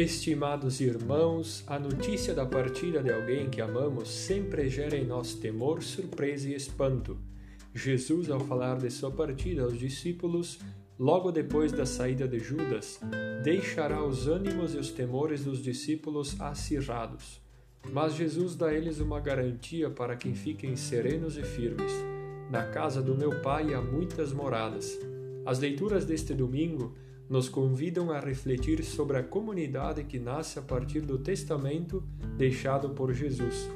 Estimados irmãos, a notícia da partida de alguém que amamos sempre gera em nós temor, surpresa e espanto. Jesus, ao falar de sua partida aos discípulos, logo depois da saída de Judas, deixará os ânimos e os temores dos discípulos acirrados. Mas Jesus dá a eles uma garantia para que fiquem serenos e firmes. Na casa do meu Pai há muitas moradas. As leituras deste domingo nos convidam a refletir sobre a comunidade que nasce a partir do testamento deixado por Jesus.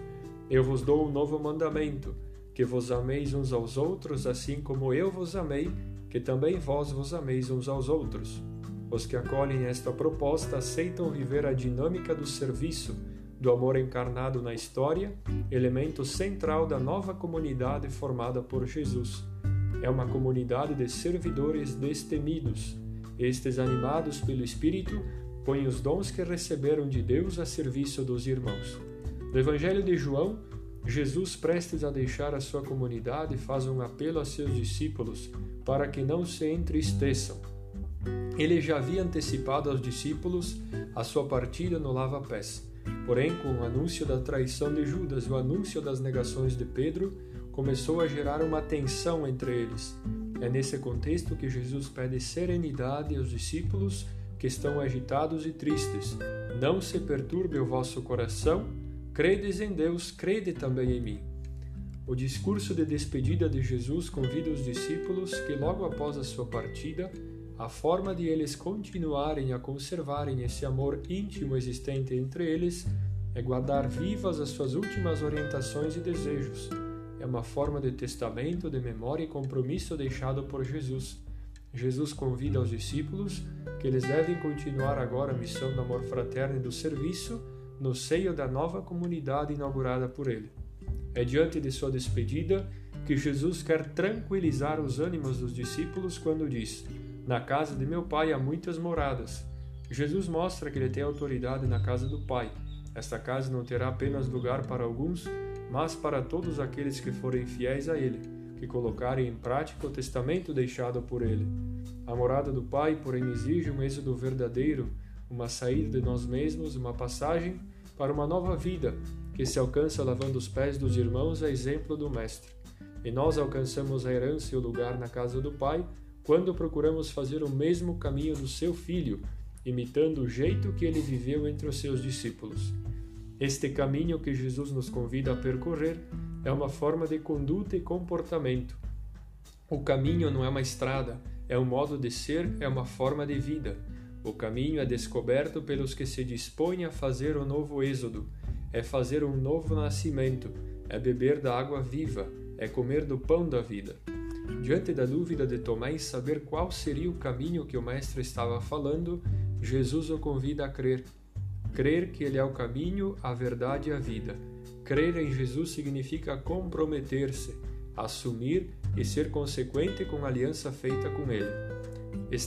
Eu vos dou um novo mandamento: que vos ameis uns aos outros, assim como eu vos amei, que também vós vos ameis uns aos outros. Os que acolhem esta proposta aceitam viver a dinâmica do serviço, do amor encarnado na história, elemento central da nova comunidade formada por Jesus. É uma comunidade de servidores destemidos estes, animados pelo Espírito, põem os dons que receberam de Deus a serviço dos irmãos. No Evangelho de João, Jesus, prestes a deixar a sua comunidade, faz um apelo a seus discípulos para que não se entristeçam. Ele já havia antecipado aos discípulos a sua partida no lava-pés. Porém, com o anúncio da traição de Judas e o anúncio das negações de Pedro, começou a gerar uma tensão entre eles. É nesse contexto que Jesus pede serenidade aos discípulos que estão agitados e tristes. Não se perturbe o vosso coração, credes em Deus, crede também em mim. O discurso de despedida de Jesus convida os discípulos que, logo após a sua partida, a forma de eles continuarem a conservarem esse amor íntimo existente entre eles é guardar vivas as suas últimas orientações e desejos é uma forma de testamento, de memória e compromisso deixado por Jesus. Jesus convida os discípulos que eles devem continuar agora a missão do amor fraterno e do serviço no seio da nova comunidade inaugurada por ele. É diante de sua despedida que Jesus quer tranquilizar os ânimos dos discípulos quando diz: Na casa de meu Pai há muitas moradas. Jesus mostra que ele tem autoridade na casa do Pai. Esta casa não terá apenas lugar para alguns, mas para todos aqueles que forem fiéis a Ele, que colocarem em prática o testamento deixado por Ele. A morada do Pai, porém, exige um êxodo verdadeiro, uma saída de nós mesmos, uma passagem para uma nova vida, que se alcança lavando os pés dos irmãos a exemplo do Mestre. E nós alcançamos a herança e o lugar na casa do Pai quando procuramos fazer o mesmo caminho do seu Filho, imitando o jeito que ele viveu entre os seus discípulos. Este caminho que Jesus nos convida a percorrer é uma forma de conduta e comportamento. O caminho não é uma estrada, é um modo de ser, é uma forma de vida. O caminho é descoberto pelos que se dispõem a fazer o novo êxodo, é fazer um novo nascimento, é beber da água viva, é comer do pão da vida. Diante da dúvida de Tomé em saber qual seria o caminho que o Mestre estava falando, Jesus o convida a crer Crer que Ele é o caminho, a verdade e a vida. Crer em Jesus significa comprometer-se, assumir e ser consequente com a aliança feita com Ele.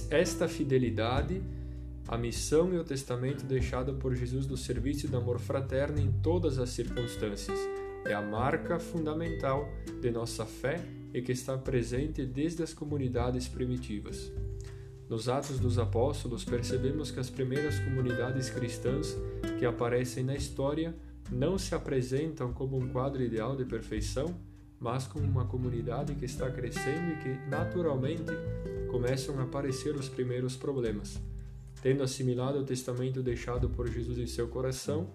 Esta fidelidade, a missão e o testamento deixado por Jesus do serviço do amor fraterno em todas as circunstâncias, é a marca fundamental de nossa fé e que está presente desde as comunidades primitivas. Nos Atos dos Apóstolos, percebemos que as primeiras comunidades cristãs que aparecem na história não se apresentam como um quadro ideal de perfeição, mas como uma comunidade que está crescendo e que, naturalmente, começam a aparecer os primeiros problemas. Tendo assimilado o testamento deixado por Jesus em seu coração,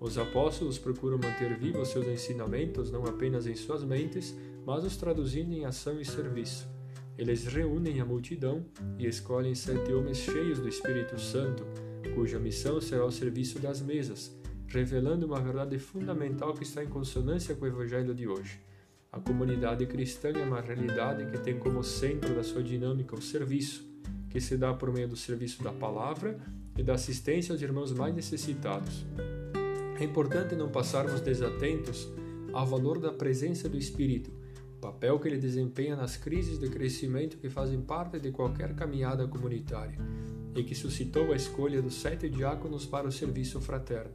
os apóstolos procuram manter vivos seus ensinamentos não apenas em suas mentes, mas os traduzindo em ação e serviço. Eles reúnem a multidão e escolhem sete homens cheios do Espírito Santo, cuja missão será o serviço das mesas, revelando uma verdade fundamental que está em consonância com o Evangelho de hoje. A comunidade cristã é uma realidade que tem como centro da sua dinâmica o serviço, que se dá por meio do serviço da palavra e da assistência aos irmãos mais necessitados. É importante não passarmos desatentos ao valor da presença do Espírito papel que ele desempenha nas crises de crescimento que fazem parte de qualquer caminhada comunitária e que suscitou a escolha dos sete diáconos para o serviço fraterno.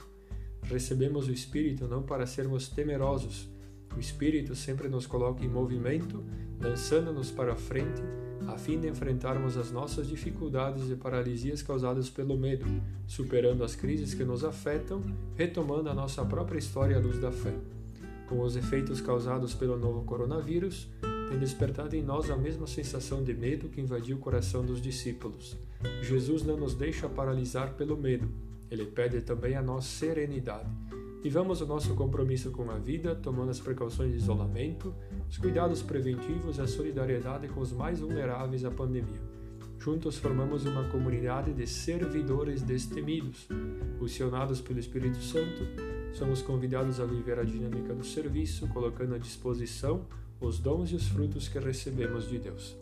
Recebemos o Espírito não para sermos temerosos, o Espírito sempre nos coloca em movimento, lançando-nos para frente, a fim de enfrentarmos as nossas dificuldades e paralisias causadas pelo medo, superando as crises que nos afetam, retomando a nossa própria história à luz da fé. Com os efeitos causados pelo novo coronavírus, tem despertado em nós a mesma sensação de medo que invadiu o coração dos discípulos. Jesus não nos deixa paralisar pelo medo, ele pede também a nós serenidade. Vivamos o nosso compromisso com a vida, tomando as precauções de isolamento, os cuidados preventivos e a solidariedade com os mais vulneráveis à pandemia. Juntos formamos uma comunidade de servidores destemidos. Funcionados pelo Espírito Santo, somos convidados a viver a dinâmica do serviço, colocando à disposição os dons e os frutos que recebemos de Deus.